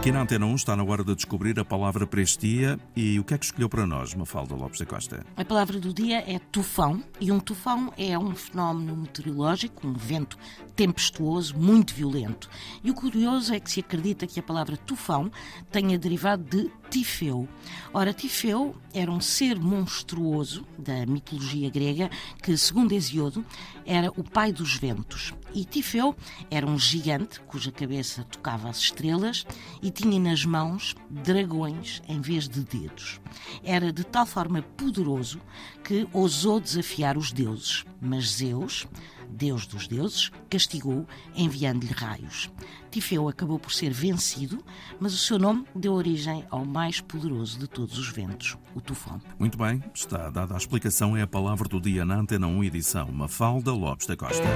Aqui na Antena 1 está na hora de descobrir a palavra para este dia e o que é que escolheu para nós, Mafalda Lopes da Costa? A palavra do dia é tufão e um tufão é um fenómeno meteorológico, um vento tempestuoso, muito violento. E o curioso é que se acredita que a palavra tufão tenha derivado de Tifeu. Ora, Tifeu era um ser monstruoso da mitologia grega que, segundo Hesíodo, era o pai dos ventos. E Tifeu era um gigante cuja cabeça tocava as estrelas tinha nas mãos dragões em vez de dedos. Era de tal forma poderoso que ousou desafiar os deuses, mas Zeus, deus dos deuses, castigou enviando-lhe raios. Tifeu acabou por ser vencido, mas o seu nome deu origem ao mais poderoso de todos os ventos, o tufão. Muito bem, está dada a explicação, é a palavra do dia na Antena 1 edição Mafalda Lopes da Costa.